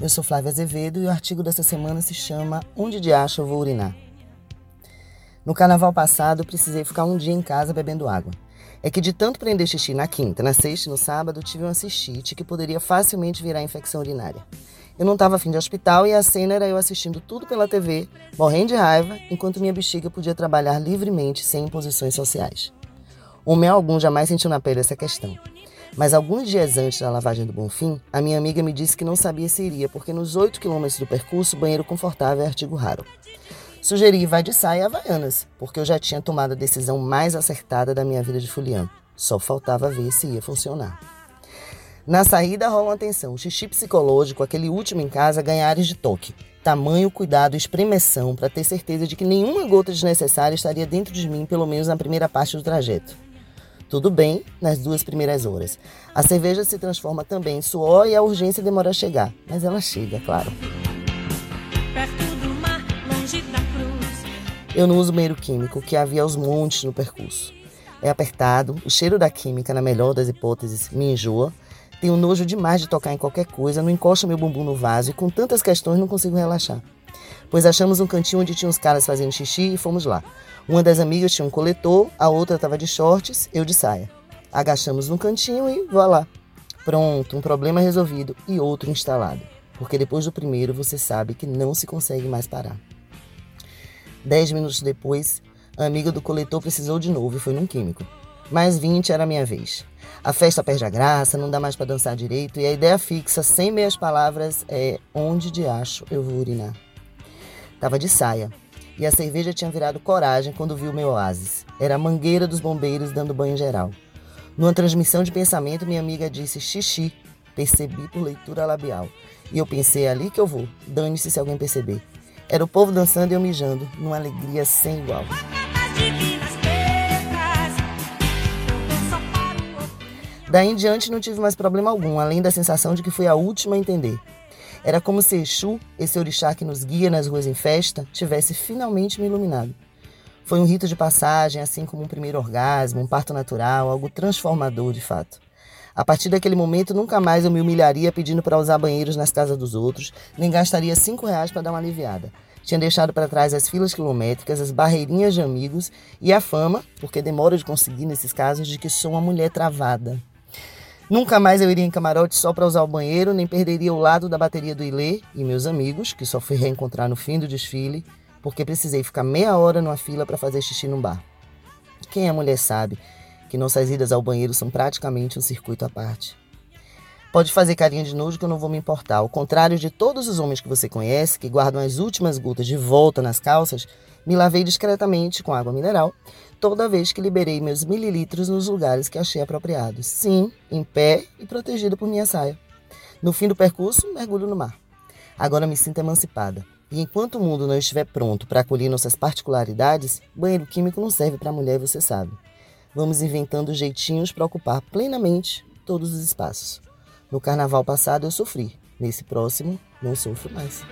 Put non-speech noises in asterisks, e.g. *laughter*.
Eu sou Flávia Azevedo e o artigo dessa semana se chama Onde de acha eu vou urinar? No carnaval passado, precisei ficar um dia em casa bebendo água. É que de tanto prender xixi na quinta, na sexta e no sábado, tive uma cistite que poderia facilmente virar infecção urinária. Eu não estava afim de hospital e a cena era eu assistindo tudo pela TV, morrendo de raiva, enquanto minha bexiga podia trabalhar livremente sem imposições sociais. Homem algum jamais sentiu na pele essa questão. Mas alguns dias antes da lavagem do Bonfim, a minha amiga me disse que não sabia se iria, porque nos 8 quilômetros do percurso, banheiro confortável é artigo raro. Sugeri vai de saia e havaianas, porque eu já tinha tomado a decisão mais acertada da minha vida de fulião. Só faltava ver se ia funcionar. Na saída rola uma tensão, xixi psicológico, aquele último em casa, ganhares de toque. Tamanho, cuidado, espremeção para ter certeza de que nenhuma gota desnecessária estaria dentro de mim, pelo menos na primeira parte do trajeto. Tudo bem nas duas primeiras horas. A cerveja se transforma também em suor e a urgência demora a chegar. Mas ela chega, claro. Mar, Eu não uso banheiro químico, que havia aos montes no percurso. É apertado, o cheiro da química, na melhor das hipóteses, me enjoa. Tenho nojo demais de tocar em qualquer coisa, não encosto meu bumbum no vaso e com tantas questões não consigo relaxar. Pois achamos um cantinho onde tinha uns caras fazendo xixi e fomos lá. Uma das amigas tinha um coletor, a outra estava de shorts, eu de saia. Agachamos num cantinho e vá lá. Pronto, um problema resolvido e outro instalado. Porque depois do primeiro você sabe que não se consegue mais parar. Dez minutos depois, a amiga do coletor precisou de novo e foi num químico. Mais vinte era a minha vez. A festa perde a graça, não dá mais para dançar direito e a ideia fixa, sem meias palavras, é onde de acho eu vou urinar. Tava de saia, e a cerveja tinha virado coragem quando viu meu oásis. Era a mangueira dos bombeiros dando banho geral. Numa transmissão de pensamento, minha amiga disse xixi. Percebi por leitura labial. E eu pensei, é ali que eu vou. Dane-se se alguém perceber. Era o povo dançando e eu mijando, numa alegria sem igual. Daí em diante não tive mais problema algum, além da sensação de que fui a última a entender. Era como se Exu, esse orixá que nos guia nas ruas em festa, tivesse finalmente me iluminado. Foi um rito de passagem, assim como um primeiro orgasmo, um parto natural, algo transformador de fato. A partir daquele momento, nunca mais eu me humilharia pedindo para usar banheiros nas casas dos outros, nem gastaria cinco reais para dar uma aliviada. Tinha deixado para trás as filas quilométricas, as barreirinhas de amigos e a fama, porque demora de conseguir nesses casos, de que sou uma mulher travada. Nunca mais eu iria em camarote só para usar o banheiro, nem perderia o lado da bateria do Ilê e meus amigos, que só fui *laughs* reencontrar no fim do desfile, porque precisei ficar meia hora numa fila para fazer xixi num bar. Quem é mulher sabe que nossas idas ao banheiro são praticamente um circuito à parte. Pode fazer carinha de nojo que eu não vou me importar. Ao contrário de todos os homens que você conhece, que guardam as últimas gotas de volta nas calças, me lavei discretamente com água mineral toda vez que liberei meus mililitros nos lugares que achei apropriados. Sim, em pé e protegido por minha saia. No fim do percurso, mergulho no mar. Agora me sinto emancipada. E enquanto o mundo não estiver pronto para acolher nossas particularidades, banheiro químico não serve para mulher, você sabe. Vamos inventando jeitinhos para ocupar plenamente todos os espaços. No carnaval passado eu sofri, nesse próximo não sofro mais.